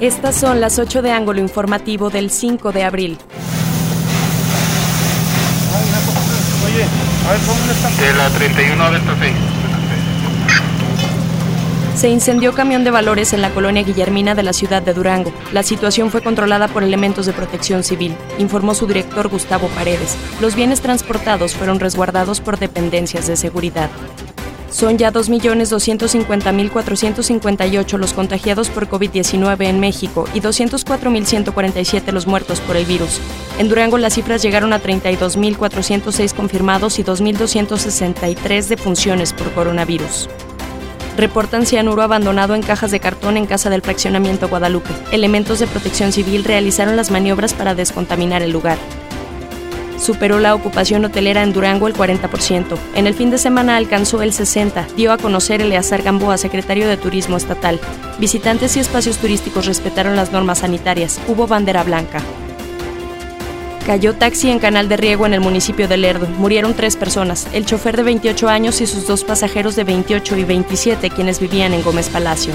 Estas son las 8 de ángulo informativo del 5 de abril. Oye, a ver, ¿dónde está? De la 31 Delta 6. Se incendió camión de valores en la colonia Guillermina de la ciudad de Durango. La situación fue controlada por elementos de protección civil, informó su director Gustavo Paredes. Los bienes transportados fueron resguardados por dependencias de seguridad. Son ya 2.250.458 los contagiados por COVID-19 en México y 204.147 los muertos por el virus. En Durango las cifras llegaron a 32.406 confirmados y 2.263 defunciones por coronavirus. Reportan cianuro abandonado en cajas de cartón en casa del fraccionamiento Guadalupe. Elementos de protección civil realizaron las maniobras para descontaminar el lugar superó la ocupación hotelera en Durango el 40%. En el fin de semana alcanzó el 60%, dio a conocer Eleazar Gamboa, secretario de Turismo Estatal. Visitantes y espacios turísticos respetaron las normas sanitarias. Hubo bandera blanca. Cayó taxi en canal de riego en el municipio de Lerdo. Murieron tres personas, el chofer de 28 años y sus dos pasajeros de 28 y 27, quienes vivían en Gómez Palacio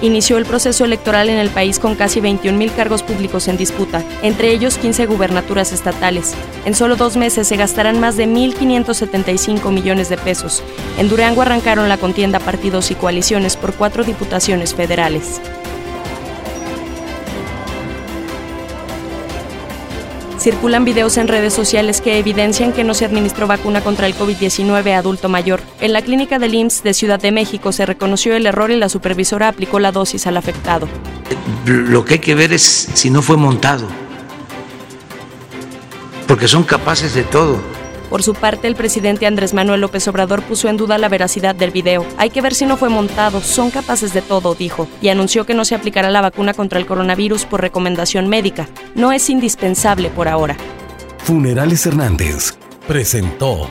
inició el proceso electoral en el país con casi 21.000 cargos públicos en disputa, entre ellos 15 gubernaturas estatales. En solo dos meses se gastarán más de 1.575 millones de pesos. En Durango arrancaron la contienda partidos y coaliciones por cuatro diputaciones federales. Circulan videos en redes sociales que evidencian que no se administró vacuna contra el COVID-19 a adulto mayor. En la clínica del IMSS de Ciudad de México se reconoció el error y la supervisora aplicó la dosis al afectado. Lo que hay que ver es si no fue montado, porque son capaces de todo. Por su parte, el presidente Andrés Manuel López Obrador puso en duda la veracidad del video. Hay que ver si no fue montado, son capaces de todo, dijo, y anunció que no se aplicará la vacuna contra el coronavirus por recomendación médica. No es indispensable por ahora. Funerales Hernández presentó